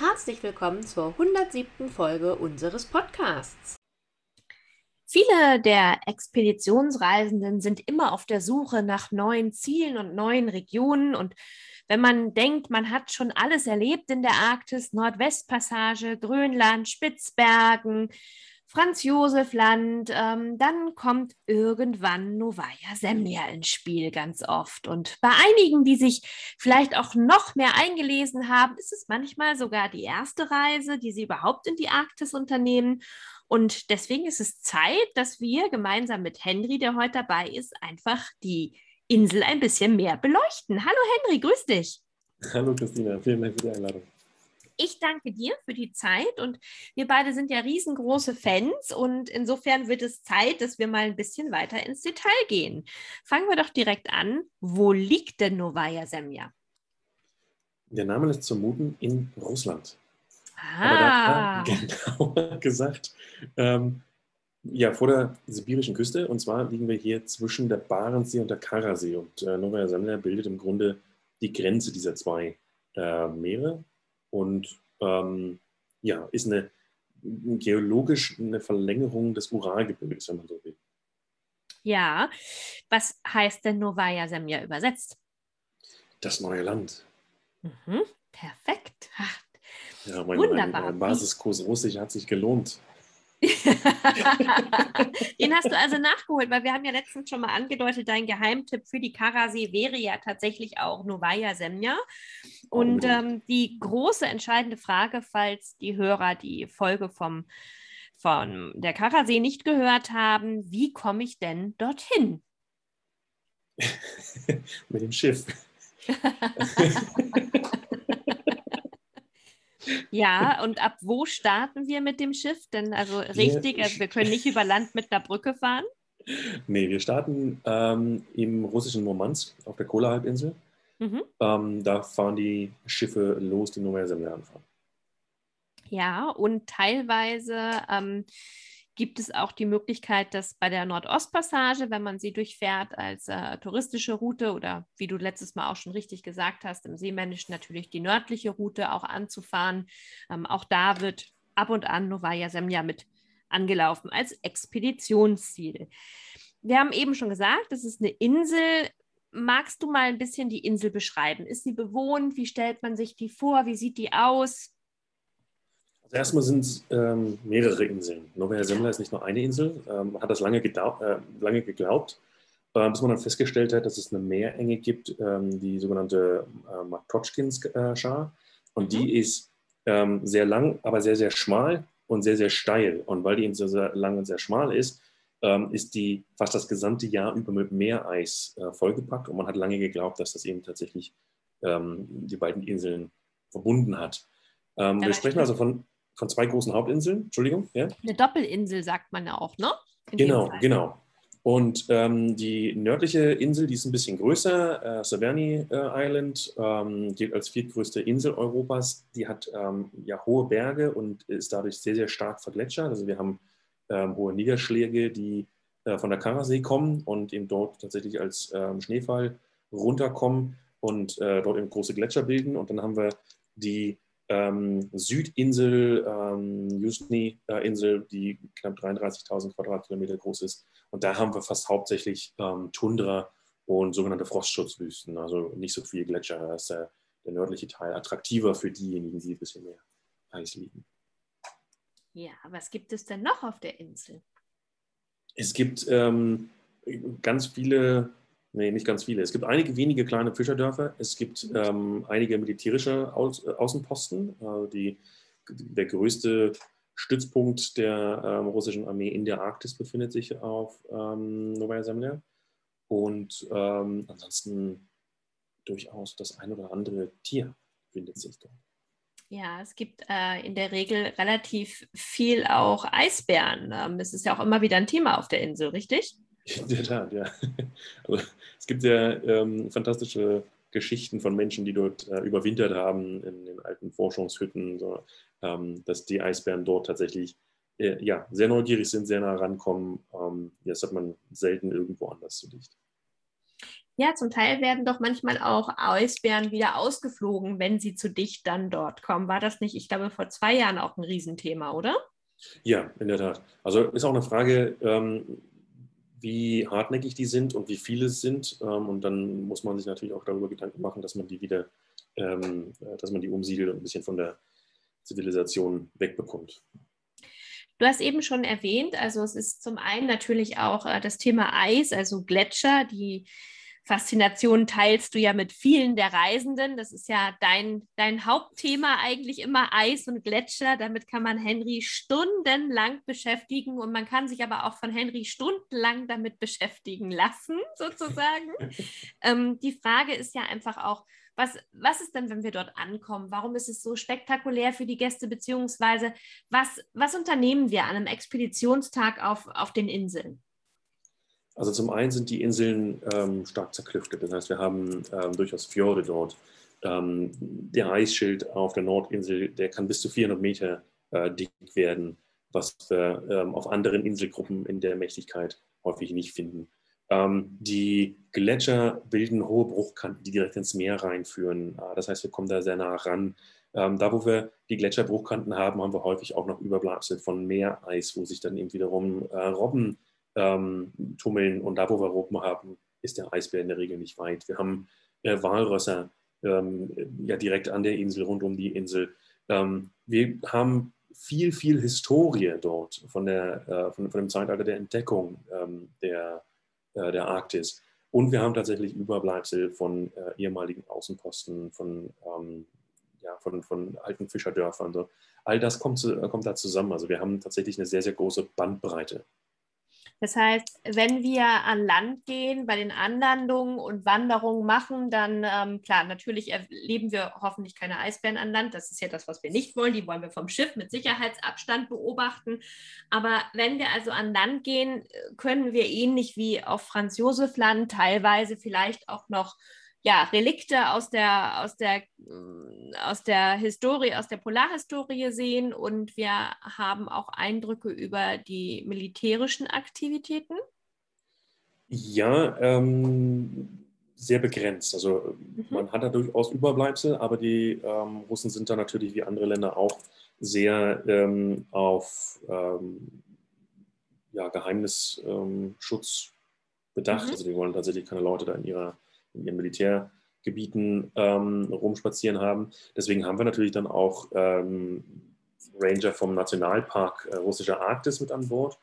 Herzlich willkommen zur 107. Folge unseres Podcasts. Viele der Expeditionsreisenden sind immer auf der Suche nach neuen Zielen und neuen Regionen. Und wenn man denkt, man hat schon alles erlebt in der Arktis, Nordwestpassage, Grönland, Spitzbergen, Franz Josef Land, ähm, dann kommt irgendwann Novaya Semlja ins Spiel ganz oft. Und bei einigen, die sich vielleicht auch noch mehr eingelesen haben, ist es manchmal sogar die erste Reise, die sie überhaupt in die Arktis unternehmen. Und deswegen ist es Zeit, dass wir gemeinsam mit Henry, der heute dabei ist, einfach die Insel ein bisschen mehr beleuchten. Hallo Henry, grüß dich. Hallo Christina, vielen Dank für die Einladung. Ich danke dir für die Zeit und wir beide sind ja riesengroße Fans und insofern wird es Zeit, dass wir mal ein bisschen weiter ins Detail gehen. Fangen wir doch direkt an. Wo liegt denn Novaya Semja? Der Name lässt vermuten in Russland. Ah. Genauer gesagt, ähm, ja, vor der sibirischen Küste. Und zwar liegen wir hier zwischen der Barentssee und der Karasee. Und äh, Novaya Semlja bildet im Grunde die Grenze dieser zwei äh, Meere und ähm, ja, ist eine geologisch eine Verlängerung des Uralgebirges, wenn man so will. Ja, was heißt denn Novaya Semja übersetzt? Das neue Land. Mhm, perfekt. Ja, mein, Wunderbar. mein, mein Basiskurs Russisch hat sich gelohnt. Den hast du also nachgeholt, weil wir haben ja letztens schon mal angedeutet, dein Geheimtipp für die Karasee wäre ja tatsächlich auch Novaya Semja. Und ähm, die große entscheidende Frage, falls die Hörer die Folge vom, von der Karasee nicht gehört haben, wie komme ich denn dorthin? Mit dem Schiff. Ja, und ab wo starten wir mit dem Schiff? Denn also richtig, wir, also wir können nicht über Land mit einer Brücke fahren. Nee, wir starten ähm, im russischen Murmansk auf der Kola-Halbinsel. Mhm. Ähm, da fahren die Schiffe los, die Novaya Semlja anfahren. Ja, und teilweise ähm, gibt es auch die Möglichkeit, dass bei der Nordostpassage, wenn man sie durchfährt als äh, touristische Route oder wie du letztes Mal auch schon richtig gesagt hast, im Seemännischen natürlich die nördliche Route auch anzufahren. Ähm, auch da wird ab und an Novaya Semlja mit angelaufen als Expeditionsziel. Wir haben eben schon gesagt, es ist eine Insel. Magst du mal ein bisschen die Insel beschreiben? Ist sie bewohnt? Wie stellt man sich die vor? Wie sieht die aus? Also erstmal sind es ähm, mehrere Inseln. Novaya Semlja ist nicht nur eine Insel. Ähm, man hat das lange, äh, lange geglaubt, äh, bis man dann festgestellt hat, dass es eine Meerenge gibt, ähm, die sogenannte äh, Matotschkin-Schar. Und mhm. die ist ähm, sehr lang, aber sehr, sehr schmal und sehr, sehr steil. Und weil die Insel sehr lang und sehr schmal ist, ähm, ist die fast das gesamte Jahr über mit Meereis äh, vollgepackt. Und man hat lange geglaubt, dass das eben tatsächlich ähm, die beiden Inseln verbunden hat. Ähm, wir sprechen also von von zwei großen Hauptinseln. Entschuldigung. Ja? Eine Doppelinsel sagt man ja auch, ne? In genau, genau. Und ähm, die nördliche Insel, die ist ein bisschen größer, äh, Severny äh, Island, ähm, gilt als viertgrößte Insel Europas. Die hat ähm, ja hohe Berge und ist dadurch sehr, sehr stark vergletschert. Also wir haben ähm, hohe Niederschläge, die äh, von der Karasee kommen und eben dort tatsächlich als ähm, Schneefall runterkommen und äh, dort eben große Gletscher bilden. Und dann haben wir die ähm, Südinsel, ähm, Yuzhny-Insel, die knapp 33.000 Quadratkilometer groß ist. Und da haben wir fast hauptsächlich ähm, Tundra und sogenannte Frostschutzwüsten, also nicht so viel Gletscher. Da ist der, der nördliche Teil attraktiver für diejenigen, die ein bisschen mehr Eis lieben. Ja, was gibt es denn noch auf der Insel? Es gibt ähm, ganz viele Nee, nicht ganz viele. Es gibt einige wenige kleine Fischerdörfer. Es gibt ähm, einige militärische Au äh, Außenposten. Äh, die, der größte Stützpunkt der ähm, russischen Armee in der Arktis befindet sich auf ähm, Novaya Zemlya. Und ähm, ansonsten durchaus das ein oder andere Tier findet sich dort. Ja, es gibt äh, in der Regel relativ viel auch Eisbären. Ähm, das ist ja auch immer wieder ein Thema auf der Insel, richtig? In der Tat, ja. Also, es gibt ja ähm, fantastische Geschichten von Menschen, die dort äh, überwintert haben in den alten Forschungshütten, so, ähm, dass die Eisbären dort tatsächlich äh, ja, sehr neugierig sind, sehr nah rankommen. Ähm, das hat man selten irgendwo anders so dicht. Ja, zum Teil werden doch manchmal auch Eisbären wieder ausgeflogen, wenn sie zu dicht dann dort kommen. War das nicht, ich glaube, vor zwei Jahren auch ein Riesenthema, oder? Ja, in der Tat. Also ist auch eine Frage, ähm, wie hartnäckig die sind und wie viele es sind. Ähm, und dann muss man sich natürlich auch darüber Gedanken machen, dass man die wieder, ähm, äh, dass man die umsiedelt und ein bisschen von der Zivilisation wegbekommt. Du hast eben schon erwähnt, also es ist zum einen natürlich auch äh, das Thema Eis, also Gletscher, die Faszination teilst du ja mit vielen der Reisenden. Das ist ja dein, dein Hauptthema eigentlich immer Eis und Gletscher. Damit kann man Henry stundenlang beschäftigen und man kann sich aber auch von Henry stundenlang damit beschäftigen lassen, sozusagen. ähm, die Frage ist ja einfach auch, was, was ist denn, wenn wir dort ankommen? Warum ist es so spektakulär für die Gäste, beziehungsweise was, was unternehmen wir an einem Expeditionstag auf, auf den Inseln? Also zum einen sind die Inseln ähm, stark zerklüftet. Das heißt, wir haben ähm, durchaus Fjorde dort. Ähm, der Eisschild auf der Nordinsel, der kann bis zu 400 Meter äh, dick werden, was wir ähm, auf anderen Inselgruppen in der Mächtigkeit häufig nicht finden. Ähm, die Gletscher bilden hohe Bruchkanten, die direkt ins Meer reinführen. Äh, das heißt, wir kommen da sehr nah ran. Ähm, da, wo wir die Gletscherbruchkanten haben, haben wir häufig auch noch Überbleibsel von Meereis, wo sich dann eben wiederum äh, Robben ähm, tummeln. Und da, wo wir Robben haben, ist der Eisbär in der Regel nicht weit. Wir haben äh, Walrösser ähm, ja direkt an der Insel, rund um die Insel. Ähm, wir haben viel, viel Historie dort von, der, äh, von, von, dem Zeitalter der Entdeckung ähm, der, äh, der Arktis. Und wir haben tatsächlich Überbleibsel von äh, ehemaligen Außenposten, von, ähm, ja, von, von alten Fischerdörfern. So. All das kommt, zu, kommt da zusammen. Also wir haben tatsächlich eine sehr, sehr große Bandbreite das heißt, wenn wir an Land gehen, bei den Anlandungen und Wanderungen machen, dann ähm, klar, natürlich erleben wir hoffentlich keine Eisbären an Land. Das ist ja das, was wir nicht wollen. Die wollen wir vom Schiff mit Sicherheitsabstand beobachten. Aber wenn wir also an Land gehen, können wir ähnlich wie auf Franz Josef Land teilweise vielleicht auch noch ja, Relikte aus der, aus, der, mm, aus der Historie, aus der Polarhistorie sehen und wir haben auch Eindrücke über die militärischen Aktivitäten? Ja, ähm, sehr begrenzt. Also mhm. man hat da durchaus Überbleibsel, aber die ähm, Russen sind da natürlich wie andere Länder auch sehr ähm, auf ähm, ja, Geheimnisschutz bedacht. Mhm. Also die wollen tatsächlich keine Leute da in ihrer in ihren Militärgebieten ähm, rumspazieren haben. Deswegen haben wir natürlich dann auch ähm, Ranger vom Nationalpark äh, Russischer Arktis mit an Bord.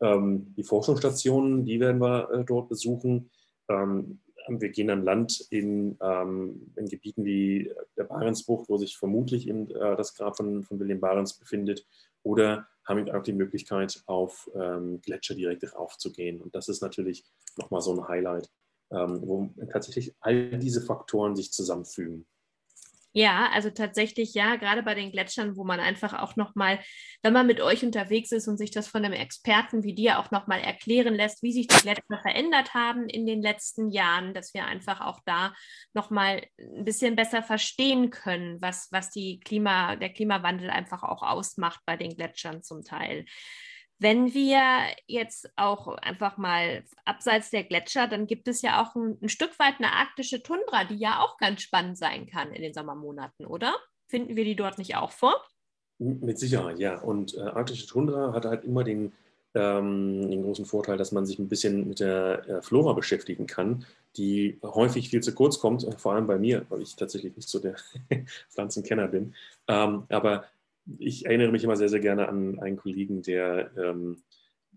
Ähm, die Forschungsstationen, die werden wir äh, dort besuchen. Ähm, wir gehen an Land in, ähm, in, Gebieten wie der Barentsbucht, wo sich vermutlich in, äh, das Grab von, von William Barents befindet, oder haben auch die Möglichkeit, auf ähm, Gletscher direkt raufzugehen. Und das ist natürlich nochmal so ein Highlight wo tatsächlich all diese Faktoren sich zusammenfügen. Ja, also tatsächlich ja, gerade bei den Gletschern, wo man einfach auch nochmal, wenn man mit euch unterwegs ist und sich das von einem Experten wie dir auch nochmal erklären lässt, wie sich die Gletscher verändert haben in den letzten Jahren, dass wir einfach auch da nochmal ein bisschen besser verstehen können, was, was die Klima, der Klimawandel einfach auch ausmacht bei den Gletschern zum Teil. Wenn wir jetzt auch einfach mal abseits der Gletscher, dann gibt es ja auch ein, ein, Stück weit eine arktische Tundra, die ja auch ganz spannend sein kann in den Sommermonaten, oder? Finden wir die dort nicht auch vor? Mit Sicherheit, ja. Und äh, arktische Tundra hat halt immer den, ähm, den großen Vorteil, dass man sich ein bisschen mit der äh, Flora beschäftigen kann, die häufig viel zu kurz kommt, vor allem bei mir, weil ich tatsächlich nicht so der Pflanzenkenner bin. Ähm, aber ich erinnere mich immer sehr, sehr gerne an einen Kollegen, der ähm,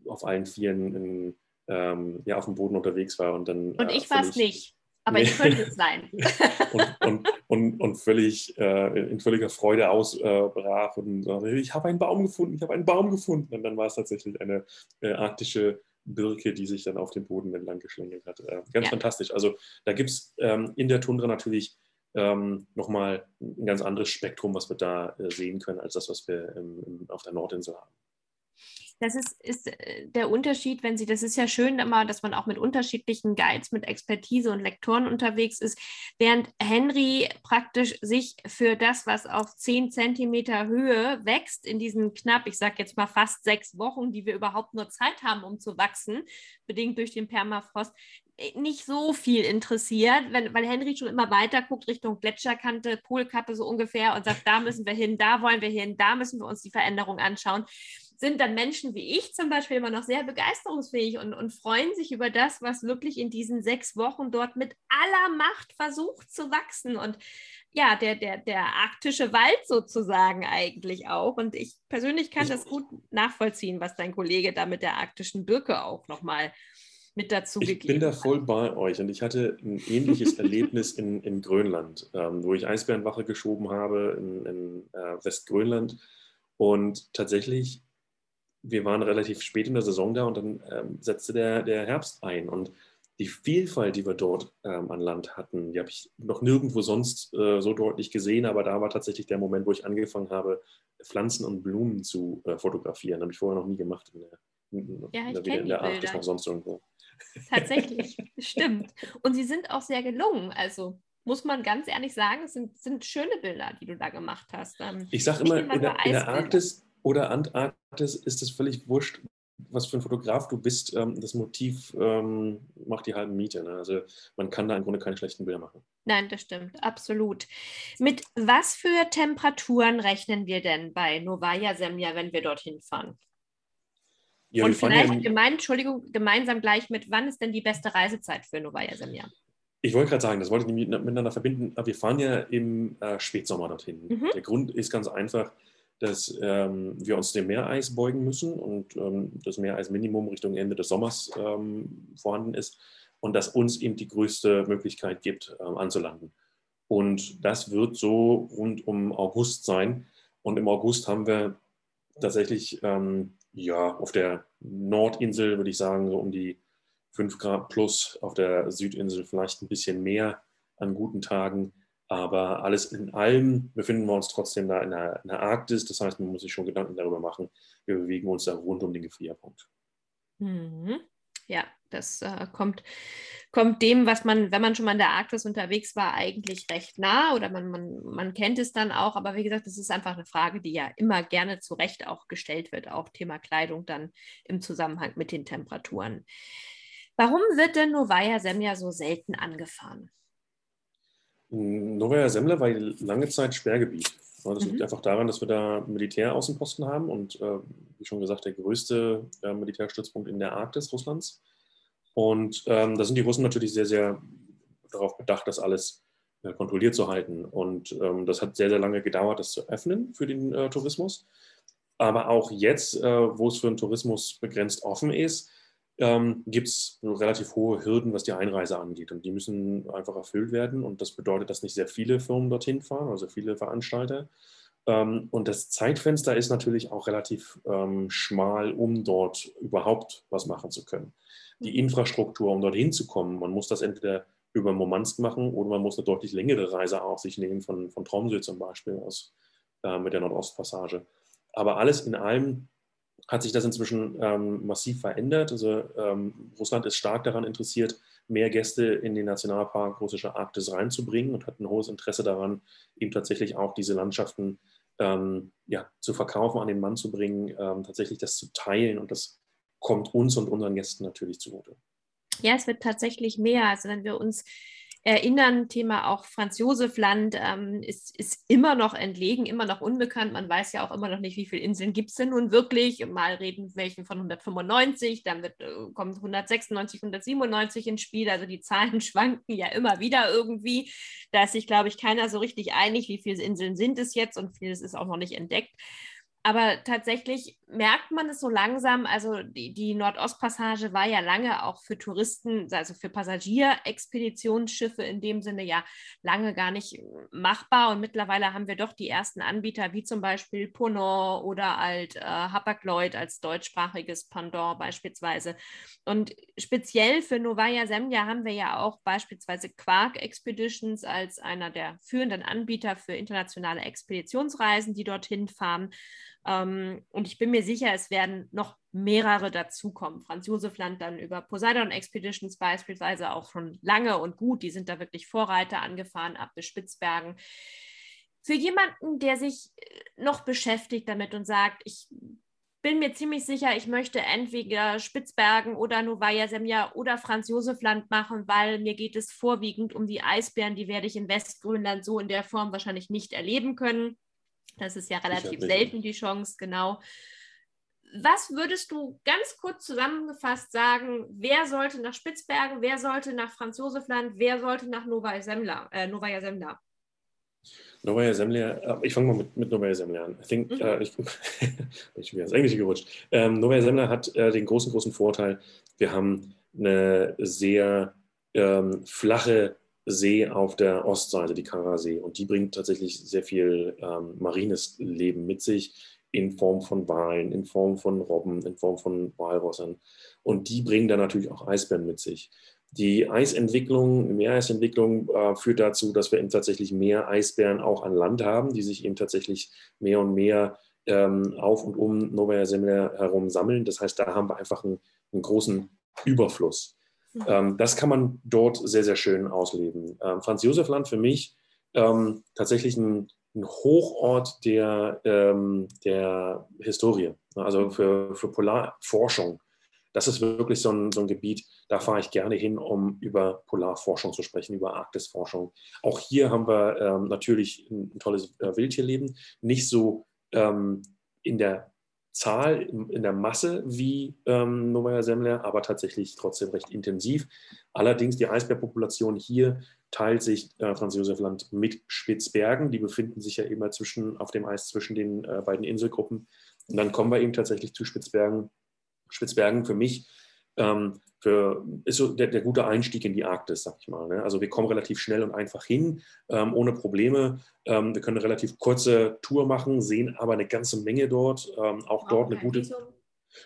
auf allen Vieren in, ähm, ja, auf dem Boden unterwegs war und dann. Und äh, ich war es nicht, aber nee. ich könnte es sein. und, und, und, und, völlig äh, in völliger Freude ausbrach äh, und sagte, ich habe einen Baum gefunden, ich habe einen Baum gefunden. Und dann war es tatsächlich eine äh, arktische Birke, die sich dann auf dem Boden entlang geschlängelt hat. Äh, ganz ja. fantastisch. Also da gibt es ähm, in der Tundra natürlich ähm, nochmal ein ganz anderes Spektrum, was wir da äh, sehen können, als das, was wir im, auf der Nordinsel haben. Das ist, ist äh, der Unterschied, wenn Sie, das ist ja schön immer, dass man auch mit unterschiedlichen Guides, mit Expertise und Lektoren unterwegs ist, während Henry praktisch sich für das, was auf 10 Zentimeter Höhe wächst, in diesen knapp, ich sage jetzt mal fast sechs Wochen, die wir überhaupt nur Zeit haben, um zu wachsen, bedingt durch den Permafrost, nicht so viel interessiert, wenn, weil Henry schon immer weiter guckt Richtung Gletscherkante, Polkappe so ungefähr und sagt, da müssen wir hin, da wollen wir hin, da müssen wir uns die Veränderung anschauen sind dann Menschen wie ich zum Beispiel immer noch sehr begeisterungsfähig und, und freuen sich über das, was wirklich in diesen sechs Wochen dort mit aller Macht versucht zu wachsen. Und ja, der, der, der arktische Wald sozusagen eigentlich auch. Und ich persönlich kann das gut nachvollziehen, was dein Kollege da mit der arktischen Birke auch nochmal mit dazu ich gegeben Ich bin da voll bei euch und ich hatte ein ähnliches Erlebnis in, in Grönland, ähm, wo ich Eisbärenwache geschoben habe in, in äh, Westgrönland. Und tatsächlich wir waren relativ spät in der Saison da und dann ähm, setzte der, der Herbst ein. Und die Vielfalt, die wir dort ähm, an Land hatten, die habe ich noch nirgendwo sonst äh, so deutlich gesehen, aber da war tatsächlich der Moment, wo ich angefangen habe, Pflanzen und Blumen zu äh, fotografieren. Habe ich vorher noch nie gemacht in der, ja, in der, in der Arktis noch sonst irgendwo. Tatsächlich, stimmt. Und sie sind auch sehr gelungen. Also muss man ganz ehrlich sagen, es sind, sind schöne Bilder, die du da gemacht hast. Ähm, ich sage immer, in der, in der Arktis oder Antarktis ist es völlig wurscht, was für ein Fotograf du bist. Ähm, das Motiv ähm, macht die halben Miete. Ne? Also man kann da im Grunde keine schlechten Bilder machen. Nein, das stimmt, absolut. Mit was für Temperaturen rechnen wir denn bei Novaya Semja, wenn wir dorthin fahren? Ja, Und vielleicht gemein, Entschuldigung, gemeinsam gleich mit, wann ist denn die beste Reisezeit für Novaya Semja? Ich wollte gerade sagen, das wollte ich miteinander verbinden, aber wir fahren ja im äh, Spätsommer dorthin. Mhm. Der Grund ist ganz einfach, dass ähm, wir uns dem Meereis beugen müssen und ähm, das Meereisminimum Richtung Ende des Sommers ähm, vorhanden ist und dass uns eben die größte Möglichkeit gibt, ähm, anzulanden. Und das wird so rund um August sein. Und im August haben wir tatsächlich ähm, ja, auf der Nordinsel, würde ich sagen, so um die 5 Grad plus, auf der Südinsel vielleicht ein bisschen mehr an guten Tagen. Aber alles in allem befinden wir uns trotzdem da in der, in der, Arktis. Das heißt, man muss sich schon Gedanken darüber machen. Wir bewegen uns da rund um den Gefrierpunkt. Mhm. Ja, das äh, kommt, kommt dem, was man, wenn man schon mal in der Arktis unterwegs war, eigentlich recht nah oder man, man, man kennt es dann auch. Aber wie gesagt, das ist einfach eine Frage, die ja immer gerne zu Recht auch gestellt wird, auch Thema Kleidung dann im Zusammenhang mit den Temperaturen. Warum wird denn Novaya Semja so selten angefahren? Novaya Semle war lange Zeit Sperrgebiet. Das liegt mhm. einfach daran, dass wir da Militäraußenposten haben und, äh, wie schon gesagt, der größte äh, Militärstützpunkt in der Arktis Russlands. Und ähm, da sind die Russen natürlich sehr, sehr darauf bedacht, das alles äh, kontrolliert zu halten. Und ähm, das hat sehr, sehr lange gedauert, das zu öffnen für den äh, Tourismus. Aber auch jetzt, äh, wo es für den Tourismus begrenzt offen ist, ähm, gibt es relativ hohe Hürden, was die Einreise angeht. Und die müssen einfach erfüllt werden. Und das bedeutet, dass nicht sehr viele Firmen dorthin fahren, also viele Veranstalter. Ähm, und das Zeitfenster ist natürlich auch relativ ähm, schmal, um dort überhaupt was machen zu können. Die mhm. Infrastruktur, um dorthin zu kommen, man muss das entweder über Murmansk machen oder man muss eine deutlich längere Reise auf sich nehmen, von, von Tromsø zum Beispiel aus, äh, mit der Nordostpassage. Aber alles in allem hat sich das inzwischen ähm, massiv verändert. Also ähm, Russland ist stark daran interessiert, mehr Gäste in den Nationalpark russischer Arktis reinzubringen und hat ein hohes Interesse daran, eben tatsächlich auch diese Landschaften ähm, ja, zu verkaufen, an den Mann zu bringen, ähm, tatsächlich das zu teilen. Und das kommt uns und unseren Gästen natürlich zugute. Ja, es wird tatsächlich mehr. Also wenn wir uns erinnern. Thema auch Franz Josef Land ähm, ist, ist immer noch entlegen, immer noch unbekannt. Man weiß ja auch immer noch nicht, wie viele Inseln gibt es denn nun wirklich. Mal reden welchen von 195, dann wird, äh, kommt 196, 197 ins Spiel. Also die Zahlen schwanken ja immer wieder irgendwie. Da ist sich, glaube ich, keiner so richtig einig, wie viele Inseln sind es jetzt und vieles ist auch noch nicht entdeckt. Aber tatsächlich merkt man es so langsam. Also die, die Nordostpassage war ja lange auch für Touristen, also für Passagierexpeditionsschiffe in dem Sinne ja lange gar nicht machbar. Und mittlerweile haben wir doch die ersten Anbieter, wie zum Beispiel Ponant oder halt äh, Hapag-Lloyd als deutschsprachiges Pendant beispielsweise. Und speziell für Novaya Semlja haben wir ja auch beispielsweise Quark Expeditions als einer der führenden Anbieter für internationale Expeditionsreisen, die dorthin fahren. Ähm, und ich bin mir sicher, es werden noch mehrere dazukommen. Franz Josef Land dann über Poseidon Expeditions beispielsweise auch schon lange und gut. Die sind da wirklich Vorreiter angefahren ab bis Spitzbergen. Für jemanden, der sich äh, noch beschäftigt damit und sagt, ich bin mir ziemlich sicher, ich möchte entweder Spitzbergen oder Novaya Semja oder Franz Josef Land machen, weil mir geht es vorwiegend um die Eisbären. Die werde ich in Westgrönland so in der Form wahrscheinlich nicht erleben können. Das ist ja relativ selten die Chance, genau. Was würdest du ganz kurz zusammengefasst sagen, wer sollte nach Spitzbergen, wer sollte nach Franz Josefland, wer sollte nach Novaya Semla? Äh, Novaya Semla? Novaya Semlja, äh, ich fange mal mit, mit Novaya Semlja an. I think, mhm. äh, ich, ich bin ins Englische gerutscht. Ähm, Novaya Semlja hat äh, den großen, großen Vorteil, wir haben eine sehr ähm, flache See auf der Ostseite, die Karasee. Und die bringt tatsächlich sehr viel ähm, marines Leben mit sich in Form von Walen, in Form von Robben, in Form von Walrossern. Und die bringen dann natürlich auch Eisbären mit sich. Die Eisentwicklung, Meereisentwicklung äh, führt dazu, dass wir eben tatsächlich mehr Eisbären auch an Land haben, die sich eben tatsächlich mehr und mehr ähm, auf und um Novaya Zemlya herum sammeln. Das heißt, da haben wir einfach einen, einen großen Überfluss. Ähm, das kann man dort sehr, sehr schön ausleben. Ähm, Franz Josef Land für mich ähm, tatsächlich ein, ein, Hochort der, ähm, der Historie, also für, für Polarforschung. Das ist wirklich so ein, so ein Gebiet, da fahre ich gerne hin, um über Polarforschung zu sprechen, über Arktisforschung. Auch hier haben wir ähm, natürlich ein, ein tolles äh, Wildtierleben, nicht so ähm, in der Zahl in der Masse wie ähm, Novaya Semler, aber tatsächlich trotzdem recht intensiv. Allerdings die Eisbärpopulation hier teilt sich äh, Franz Josef Land mit Spitzbergen. Die befinden sich ja immer zwischen, auf dem Eis zwischen den äh, beiden Inselgruppen. Und dann kommen wir eben tatsächlich zu Spitzbergen. Spitzbergen für mich ähm, für, ist so der, der, gute Einstieg in die Arktis, sag ich mal. Ne? Also wir kommen relativ schnell und einfach hin, ähm, ohne Probleme. Ähm, wir können eine relativ kurze Tour machen, sehen aber eine ganze Menge dort. Ähm, auch dort eine gute. Visum.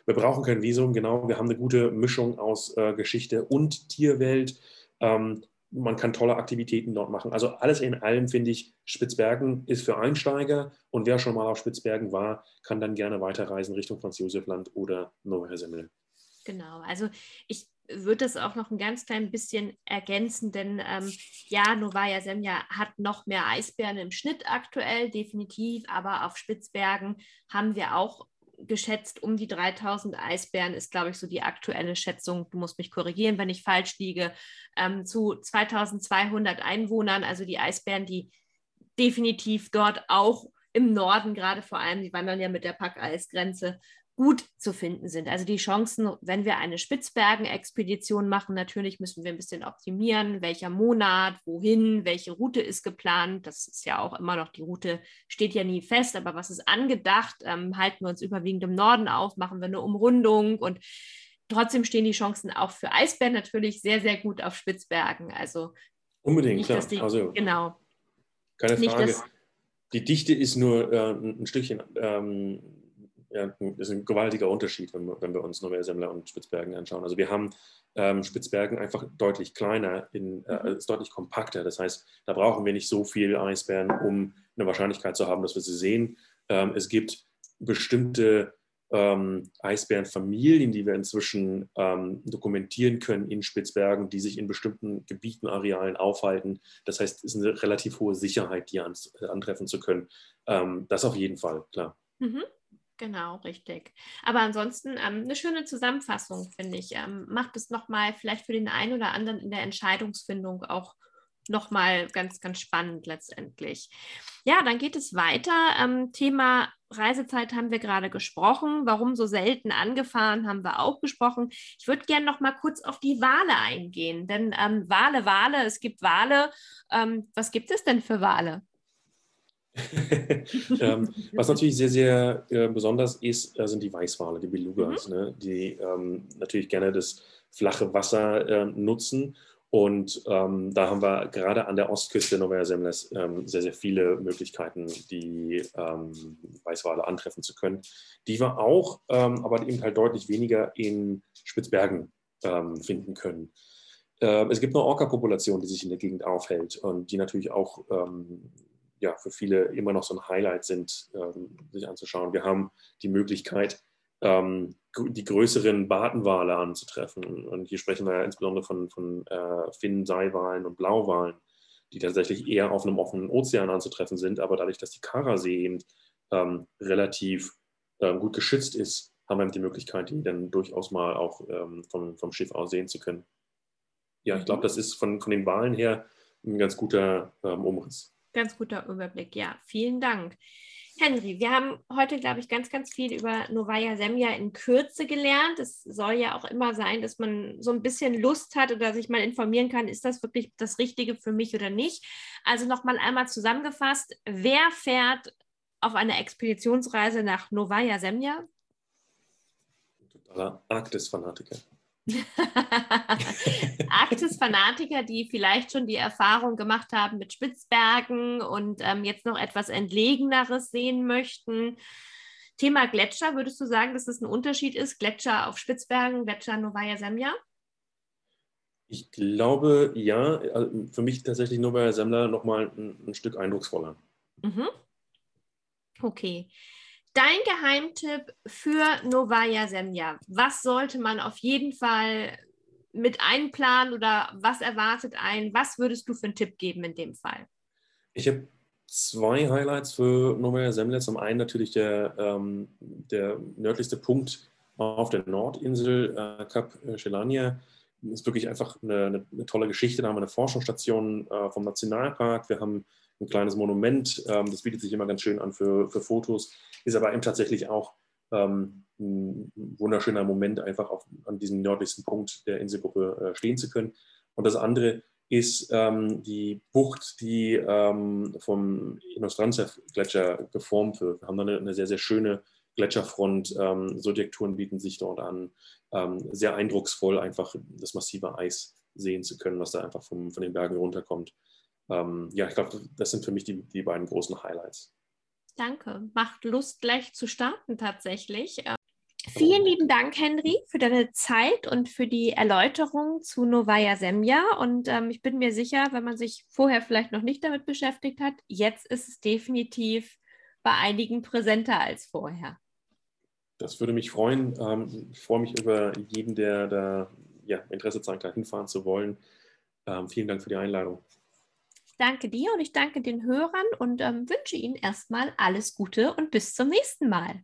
Wir brauchen kein Visum, genau. Wir haben eine gute Mischung aus äh, Geschichte und Tierwelt. Ähm, man kann tolle Aktivitäten dort machen. Also alles in allem finde ich, Spitzbergen ist für Einsteiger und wer schon mal auf Spitzbergen war, kann dann gerne weiterreisen Richtung Franz Josef Land oder Neuer Semmel. Genau, also ich würde es auch noch ein ganz klein bisschen ergänzen, denn ähm, ja, Novaya Semja hat noch mehr Eisbären im Schnitt aktuell, definitiv, aber auf Spitzbergen haben wir auch geschätzt um die 3000 Eisbären ist, glaube ich, so die aktuelle Schätzung. Du musst mich korrigieren, wenn ich falsch liege, ähm, zu 2200 Einwohnern. Also die Eisbären, die definitiv dort auch im Norden, gerade vor allem, die wandern ja mit der Packeisgrenze gut zu finden sind. Also die Chancen, wenn wir eine Spitzbergen-Expedition machen, natürlich müssen wir ein bisschen optimieren, welcher Monat, wohin, welche Route ist geplant. Das ist ja auch immer noch, die Route steht ja nie fest, aber was ist angedacht? Ähm, halten wir uns überwiegend im Norden auf, machen wir eine Umrundung und trotzdem stehen die Chancen auch für Eisbären natürlich sehr, sehr gut auf Spitzbergen. Also unbedingt, nicht, klar. Die, also, genau. Keine Frage. Nicht, die Dichte ist nur äh, ein Stückchen ähm, ja, das ist ein gewaltiger Unterschied, wenn wir, wenn wir uns Novelle Semmler und Spitzbergen anschauen. Also wir haben ähm, Spitzbergen einfach deutlich kleiner, in, äh, mhm. ist deutlich kompakter. Das heißt, da brauchen wir nicht so viel Eisbären, um eine Wahrscheinlichkeit zu haben, dass wir sie sehen. Ähm, es gibt bestimmte ähm, Eisbärenfamilien, die wir inzwischen ähm, dokumentieren können in Spitzbergen, die sich in bestimmten Gebieten, Arealen aufhalten. Das heißt, es ist eine relativ hohe Sicherheit, die an, antreffen zu können. Ähm, das auf jeden Fall, klar. Mhm. Genau, richtig. Aber ansonsten ähm, eine schöne Zusammenfassung, finde ich. Ähm, macht es nochmal vielleicht für den einen oder anderen in der Entscheidungsfindung auch nochmal ganz, ganz spannend letztendlich. Ja, dann geht es weiter. Ähm, Thema Reisezeit haben wir gerade gesprochen. Warum so selten angefahren, haben wir auch gesprochen. Ich würde gerne noch mal kurz auf die Wale eingehen, denn ähm, Wale, Wale, es gibt Wale. Ähm, was gibt es denn für Wale? ähm, was natürlich sehr, sehr äh, besonders ist, äh, sind die Weißwale, die Belugas, mhm. ne? die ähm, natürlich gerne das flache Wasser äh, nutzen. Und ähm, da haben wir gerade an der Ostküste Novaya Semles ähm, sehr, sehr viele Möglichkeiten, die ähm, Weißwale antreffen zu können, die wir auch, ähm, aber eben halt deutlich weniger in Spitzbergen finden können. Es gibt eine Orca-Population, die sich in der Gegend aufhält und die natürlich auch ähm, ja, für viele immer noch so ein Highlight sind, ähm, sich anzuschauen. Wir haben die Möglichkeit, ähm, die größeren Bartenwale anzutreffen. Und hier sprechen wir ja insbesondere von, von äh, Finn, Seiwalen und Blauwalen, die tatsächlich eher auf einem offenen Ozean anzutreffen sind. Aber dadurch, dass die Karasee eben ähm, relativ ähm, gut geschützt ist, haben wir die Möglichkeit, die dann durchaus mal auch ähm, vom, vom Schiff aus sehen zu können ja, ich glaube, mhm. das ist von, von den Wahlen her ein ganz guter ähm, Umriss. Ganz guter Überblick, ja. Vielen Dank. Henry, wir haben heute, glaube ich, ganz, ganz viel über Novaya Semja in Kürze gelernt. Es soll ja auch immer sein, dass man so ein bisschen Lust hat oder sich mal informieren kann, ist das wirklich das Richtige für mich oder nicht. Also nochmal einmal zusammengefasst, wer fährt auf eine Expeditionsreise nach Novaya Semja? Totaler Arktis-Fanatiker. Arktis-Fanatiker, die vielleicht schon die Erfahrung gemacht haben mit Spitzbergen und ähm, jetzt noch etwas Entlegeneres sehen möchten. Thema Gletscher, würdest du sagen, dass es ein Unterschied ist? Gletscher auf Spitzbergen, Gletscher Novaya Semja? Ich glaube, ja. Also für mich tatsächlich Novaya Semla nochmal ein, ein Stück eindrucksvoller. Mhm. Okay. Dein Geheimtipp für Novaya Semja. Was sollte man auf jeden Fall mit einplanen oder was erwartet ein? Was würdest du für einen Tipp geben in dem Fall? Ich habe zwei Highlights für Novaya Semlja. Zum einen natürlich der, ähm, der nördlichste Punkt auf der Nordinsel, äh, Kap Shelania. Das ist wirklich einfach eine, eine, eine, tolle Geschichte. Da haben wir eine Forschungsstation äh, vom Nationalpark. Wir haben ein kleines Monument. Ähm, das bietet sich immer ganz schön an für, für Fotos, ist aber eben tatsächlich auch ähm, ein wunderschöner Moment, einfach auf, an diesem nördlichsten Punkt der Inselgruppe äh, stehen zu können. Und das andere ist ähm, die Bucht, die ähm, vom Inostranzev-Gletscher geformt wird. Wir haben da eine, eine sehr, sehr schöne Gletscherfront. Ähm, Subjekturen bieten sich dort an. Ähm, sehr eindrucksvoll, einfach das massive Eis sehen zu können, was da einfach vom, von den Bergen runterkommt ähm, ja, ich glaube, das sind für mich die, die beiden großen Highlights. Danke. Macht Lust, gleich zu starten tatsächlich. Vielen lieben Dank, Henry, für deine Zeit und für die Erläuterung zu Novaya Semja. Und ähm, ich bin mir sicher, wenn man sich vorher vielleicht noch nicht damit beschäftigt hat, jetzt ist es definitiv bei einigen präsenter als vorher. Das würde mich freuen. Ähm, ich freue mich über jeden, der da ja, Interesse zeigt, da hinfahren zu wollen. Ähm, vielen Dank für die Einladung danke dir und ich danke den Hörern und ähm, wünsche Ihnen erstmal alles Gute und bis zum nächsten Mal.